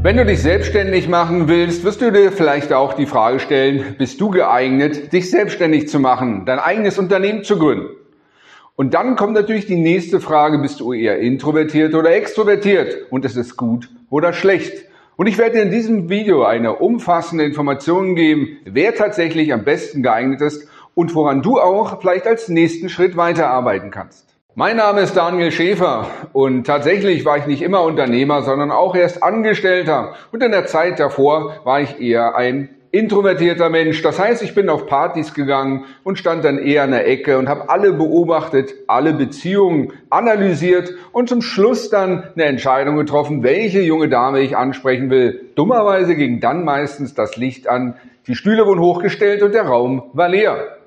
Wenn du dich selbstständig machen willst, wirst du dir vielleicht auch die Frage stellen, bist du geeignet, dich selbstständig zu machen, dein eigenes Unternehmen zu gründen? Und dann kommt natürlich die nächste Frage, bist du eher introvertiert oder extrovertiert? Und ist es gut oder schlecht? Und ich werde dir in diesem Video eine umfassende Information geben, wer tatsächlich am besten geeignet ist und woran du auch vielleicht als nächsten Schritt weiterarbeiten kannst. Mein Name ist Daniel Schäfer und tatsächlich war ich nicht immer Unternehmer, sondern auch erst Angestellter. Und in der Zeit davor war ich eher ein introvertierter Mensch. Das heißt, ich bin auf Partys gegangen und stand dann eher in der Ecke und habe alle beobachtet, alle Beziehungen analysiert und zum Schluss dann eine Entscheidung getroffen, welche junge Dame ich ansprechen will. Dummerweise ging dann meistens das Licht an, die Stühle wurden hochgestellt und der Raum war leer.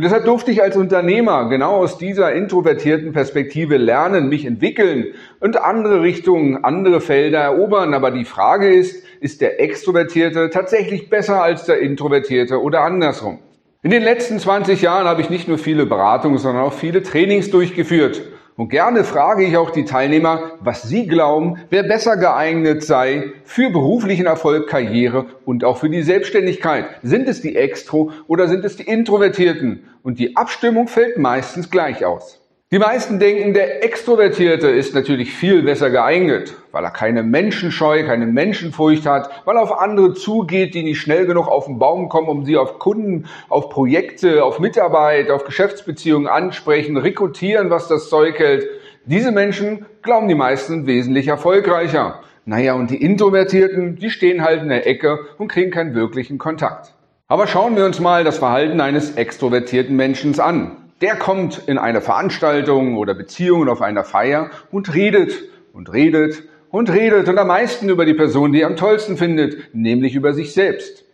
Und deshalb durfte ich als Unternehmer genau aus dieser introvertierten Perspektive lernen, mich entwickeln und andere Richtungen, andere Felder erobern. Aber die Frage ist, ist der Extrovertierte tatsächlich besser als der Introvertierte oder andersrum? In den letzten 20 Jahren habe ich nicht nur viele Beratungen, sondern auch viele Trainings durchgeführt. Und gerne frage ich auch die Teilnehmer, was sie glauben, wer besser geeignet sei für beruflichen Erfolg, Karriere und auch für die Selbstständigkeit. Sind es die Extro oder sind es die Introvertierten? Und die Abstimmung fällt meistens gleich aus. Die meisten denken, der Extrovertierte ist natürlich viel besser geeignet, weil er keine Menschenscheu, keine Menschenfurcht hat, weil er auf andere zugeht, die nicht schnell genug auf den Baum kommen, um sie auf Kunden, auf Projekte, auf Mitarbeit, auf Geschäftsbeziehungen ansprechen, rekrutieren, was das Zeug hält. Diese Menschen glauben die meisten wesentlich erfolgreicher. Naja, und die Introvertierten, die stehen halt in der Ecke und kriegen keinen wirklichen Kontakt. Aber schauen wir uns mal das Verhalten eines extrovertierten Menschen an der kommt in eine Veranstaltung oder Beziehung auf einer Feier und redet und redet und redet und am meisten über die Person, die er am tollsten findet, nämlich über sich selbst.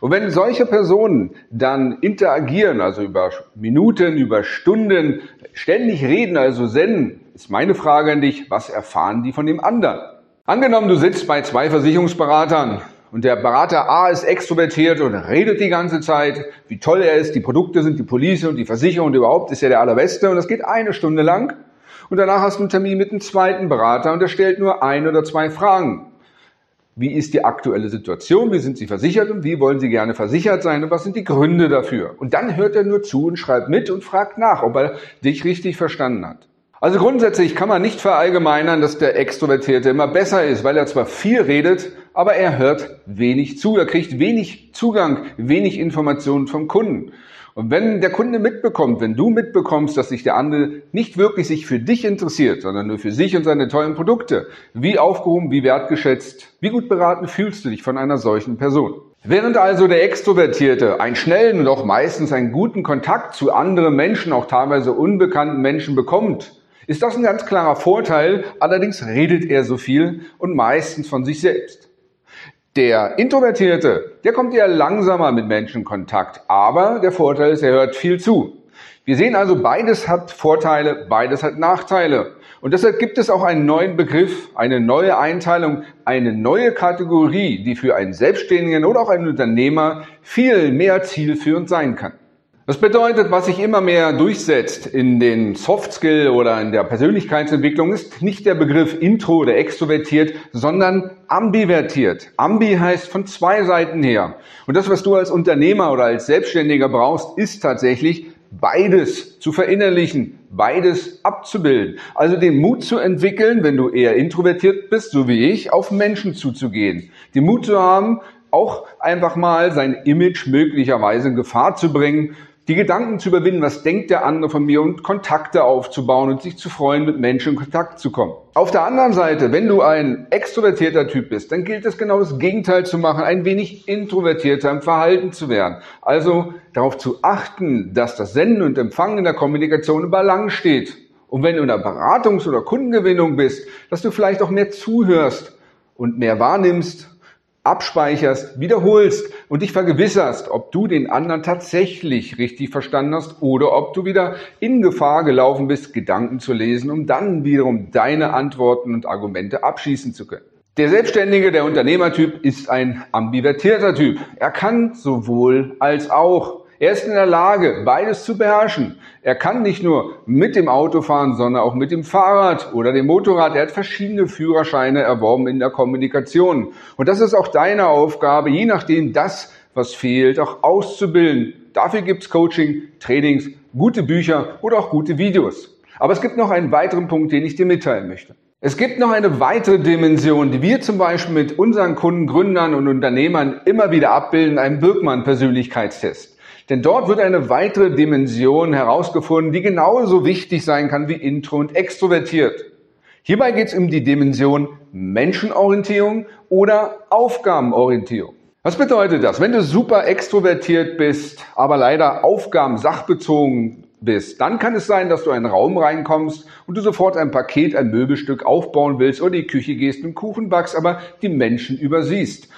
Und wenn solche Personen dann interagieren, also über Minuten, über Stunden, ständig reden, also senden, ist meine Frage an dich, was erfahren die von dem anderen? Angenommen, du sitzt bei zwei Versicherungsberatern und der Berater A ist extrovertiert und redet die ganze Zeit, wie toll er ist, die Produkte sind die Police und die Versicherung und überhaupt ist er der Allerbeste und das geht eine Stunde lang. Und danach hast du einen Termin mit einem zweiten Berater und der stellt nur ein oder zwei Fragen. Wie ist die aktuelle Situation? Wie sind Sie versichert und wie wollen Sie gerne versichert sein und was sind die Gründe dafür? Und dann hört er nur zu und schreibt mit und fragt nach, ob er dich richtig verstanden hat. Also grundsätzlich kann man nicht verallgemeinern, dass der Extrovertierte immer besser ist, weil er zwar viel redet, aber er hört wenig zu, er kriegt wenig Zugang, wenig Informationen vom Kunden. Und wenn der Kunde mitbekommt, wenn du mitbekommst, dass sich der andere nicht wirklich sich für dich interessiert, sondern nur für sich und seine tollen Produkte, wie aufgehoben, wie wertgeschätzt, wie gut beraten fühlst du dich von einer solchen Person? Während also der Extrovertierte einen schnellen und auch meistens einen guten Kontakt zu anderen Menschen, auch teilweise unbekannten Menschen bekommt, ist das ein ganz klarer Vorteil, allerdings redet er so viel und meistens von sich selbst. Der Introvertierte, der kommt eher langsamer mit Menschen Kontakt, aber der Vorteil ist, er hört viel zu. Wir sehen also, beides hat Vorteile, beides hat Nachteile. Und deshalb gibt es auch einen neuen Begriff, eine neue Einteilung, eine neue Kategorie, die für einen Selbstständigen oder auch einen Unternehmer viel mehr zielführend sein kann. Das bedeutet, was sich immer mehr durchsetzt in den Soft Skill oder in der Persönlichkeitsentwicklung, ist nicht der Begriff Intro oder extrovertiert, sondern ambivertiert. Ambi heißt von zwei Seiten her. Und das, was du als Unternehmer oder als Selbstständiger brauchst, ist tatsächlich beides zu verinnerlichen, beides abzubilden. Also den Mut zu entwickeln, wenn du eher introvertiert bist, so wie ich, auf Menschen zuzugehen. Den Mut zu haben, auch einfach mal sein Image möglicherweise in Gefahr zu bringen, die Gedanken zu überwinden, was denkt der andere von mir und Kontakte aufzubauen und sich zu freuen, mit Menschen in Kontakt zu kommen. Auf der anderen Seite, wenn du ein extrovertierter Typ bist, dann gilt es genau das Gegenteil zu machen, ein wenig introvertierter im Verhalten zu werden. Also darauf zu achten, dass das Senden und Empfangen in der Kommunikation im Balance steht. Und wenn du in der Beratungs- oder Kundengewinnung bist, dass du vielleicht auch mehr zuhörst und mehr wahrnimmst abspeicherst, wiederholst und dich vergewisserst, ob du den anderen tatsächlich richtig verstanden hast oder ob du wieder in Gefahr gelaufen bist, Gedanken zu lesen, um dann wiederum deine Antworten und Argumente abschießen zu können. Der Selbstständige, der Unternehmertyp ist ein ambivertierter Typ. Er kann sowohl als auch. Er ist in der Lage, beides zu beherrschen. Er kann nicht nur mit dem Auto fahren, sondern auch mit dem Fahrrad oder dem Motorrad. Er hat verschiedene Führerscheine erworben in der Kommunikation. Und das ist auch deine Aufgabe, je nachdem das, was fehlt, auch auszubilden. Dafür gibt's Coaching, Trainings, gute Bücher oder auch gute Videos. Aber es gibt noch einen weiteren Punkt, den ich dir mitteilen möchte. Es gibt noch eine weitere Dimension, die wir zum Beispiel mit unseren Kunden, Gründern und Unternehmern immer wieder abbilden, einen Birkmann-Persönlichkeitstest. Denn dort wird eine weitere Dimension herausgefunden, die genauso wichtig sein kann wie intro und extrovertiert. Hierbei geht es um die Dimension Menschenorientierung oder Aufgabenorientierung. Was bedeutet das? Wenn du super extrovertiert bist, aber leider Aufgaben sachbezogen bist, dann kann es sein, dass du in einen Raum reinkommst und du sofort ein Paket, ein Möbelstück aufbauen willst oder die Küche gehst und Kuchen backst, aber die Menschen übersiehst.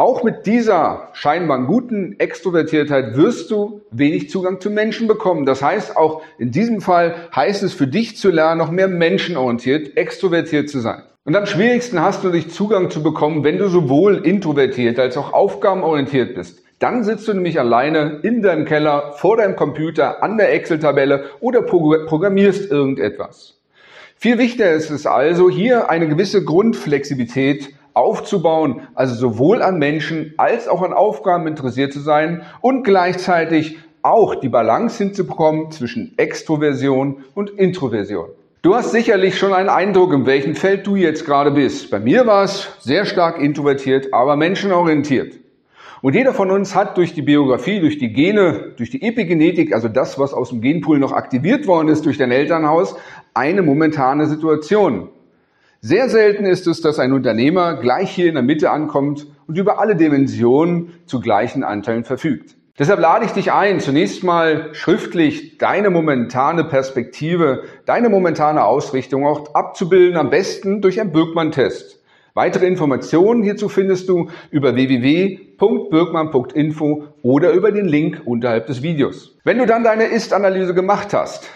Auch mit dieser scheinbar guten Extrovertiertheit wirst du wenig Zugang zu Menschen bekommen. Das heißt, auch in diesem Fall heißt es für dich zu lernen, noch mehr menschenorientiert, extrovertiert zu sein. Und am schwierigsten hast du dich Zugang zu bekommen, wenn du sowohl introvertiert als auch aufgabenorientiert bist. Dann sitzt du nämlich alleine in deinem Keller vor deinem Computer an der Excel-Tabelle oder programmierst irgendetwas. Viel wichtiger ist es also, hier eine gewisse Grundflexibilität aufzubauen, also sowohl an Menschen als auch an Aufgaben interessiert zu sein und gleichzeitig auch die Balance hinzubekommen zwischen Extroversion und Introversion. Du hast sicherlich schon einen Eindruck, in welchem Feld du jetzt gerade bist. Bei mir war es sehr stark introvertiert, aber menschenorientiert. Und jeder von uns hat durch die Biografie, durch die Gene, durch die Epigenetik, also das, was aus dem Genpool noch aktiviert worden ist durch dein Elternhaus, eine momentane Situation. Sehr selten ist es, dass ein Unternehmer gleich hier in der Mitte ankommt und über alle Dimensionen zu gleichen Anteilen verfügt. Deshalb lade ich dich ein, zunächst mal schriftlich deine momentane Perspektive, deine momentane Ausrichtung auch abzubilden, am besten durch einen Birkmann-Test. Weitere Informationen hierzu findest du über www.birkmann.info oder über den Link unterhalb des Videos. Wenn du dann deine Ist-Analyse gemacht hast,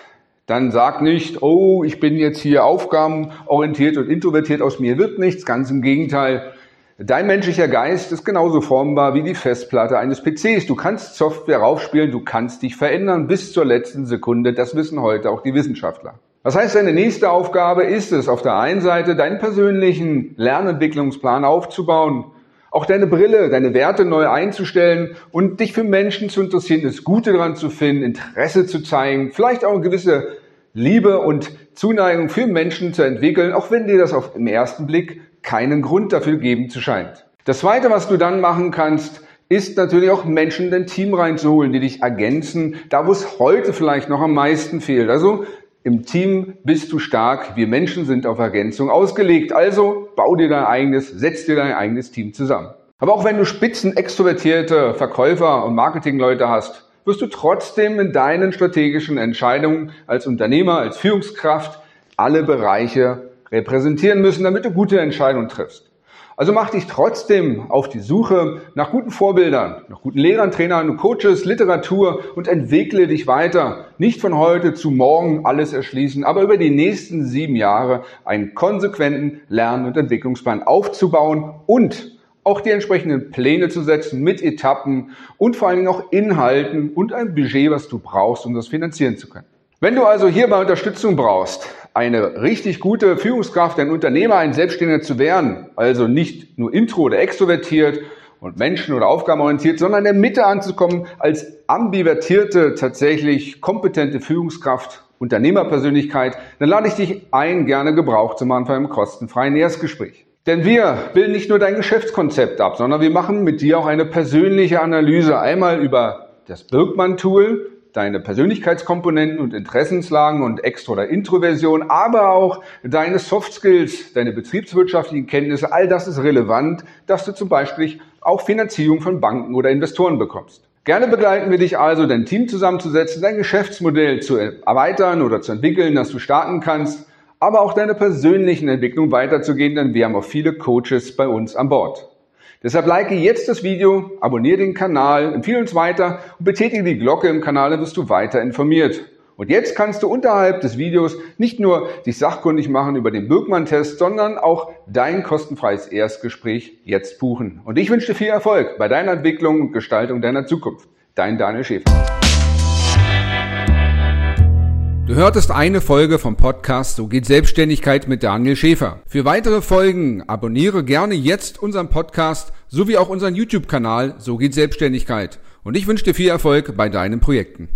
dann sag nicht, oh, ich bin jetzt hier aufgabenorientiert und introvertiert, aus mir wird nichts. Ganz im Gegenteil. Dein menschlicher Geist ist genauso formbar wie die Festplatte eines PCs. Du kannst Software raufspielen, du kannst dich verändern bis zur letzten Sekunde. Das wissen heute auch die Wissenschaftler. Das heißt, deine nächste Aufgabe ist es, auf der einen Seite deinen persönlichen Lernentwicklungsplan aufzubauen, auch deine Brille, deine Werte neu einzustellen und dich für Menschen zu interessieren, das Gute daran zu finden, Interesse zu zeigen, vielleicht auch eine gewisse Liebe und Zuneigung für Menschen zu entwickeln, auch wenn dir das auf den ersten Blick keinen Grund dafür geben zu scheint. Das zweite, was du dann machen kannst, ist natürlich auch Menschen in dein Team reinzuholen, die dich ergänzen, da wo es heute vielleicht noch am meisten fehlt. Also im Team bist du stark. Wir Menschen sind auf Ergänzung ausgelegt. Also bau dir dein eigenes, setz dir dein eigenes Team zusammen. Aber auch wenn du spitzen extrovertierte Verkäufer und Marketingleute hast, wirst du trotzdem in deinen strategischen Entscheidungen als Unternehmer, als Führungskraft alle Bereiche repräsentieren müssen, damit du gute Entscheidungen triffst. Also mach dich trotzdem auf die Suche nach guten Vorbildern, nach guten Lehrern, Trainern und Coaches, Literatur und entwickle dich weiter. Nicht von heute zu morgen alles erschließen, aber über die nächsten sieben Jahre einen konsequenten Lern- und Entwicklungsplan aufzubauen und auch die entsprechenden Pläne zu setzen mit Etappen und vor allen Dingen auch Inhalten und ein Budget, was du brauchst, um das finanzieren zu können. Wenn du also hierbei Unterstützung brauchst, eine richtig gute Führungskraft, ein Unternehmer, ein Selbstständiger zu werden, also nicht nur intro oder extrovertiert und menschen- oder aufgabenorientiert, sondern in der Mitte anzukommen als ambivertierte, tatsächlich kompetente Führungskraft, Unternehmerpersönlichkeit, dann lade ich dich ein, gerne Gebrauch zu machen von einem kostenfreien Erstgespräch. Denn wir bilden nicht nur dein Geschäftskonzept ab, sondern wir machen mit dir auch eine persönliche Analyse. Einmal über das Birkmann-Tool, deine Persönlichkeitskomponenten und Interessenslagen und Extro- oder Introversion, aber auch deine Soft Skills, deine betriebswirtschaftlichen Kenntnisse, all das ist relevant, dass du zum Beispiel auch Finanzierung von Banken oder Investoren bekommst. Gerne begleiten wir dich also, dein Team zusammenzusetzen, dein Geschäftsmodell zu erweitern oder zu entwickeln, dass du starten kannst, aber auch deine persönlichen Entwicklung weiterzugehen, denn wir haben auch viele Coaches bei uns an Bord. Deshalb like jetzt das Video, abonniere den Kanal, empfehle uns weiter und betätige die Glocke im Kanal, dann wirst du weiter informiert. Und jetzt kannst du unterhalb des Videos nicht nur dich sachkundig machen über den Birkmann-Test, sondern auch dein kostenfreies Erstgespräch jetzt buchen. Und ich wünsche dir viel Erfolg bei deiner Entwicklung und Gestaltung deiner Zukunft. Dein Daniel Schäfer. Du hörtest eine Folge vom Podcast So geht Selbstständigkeit mit Daniel Schäfer. Für weitere Folgen abonniere gerne jetzt unseren Podcast sowie auch unseren YouTube-Kanal So geht Selbstständigkeit. Und ich wünsche dir viel Erfolg bei deinen Projekten.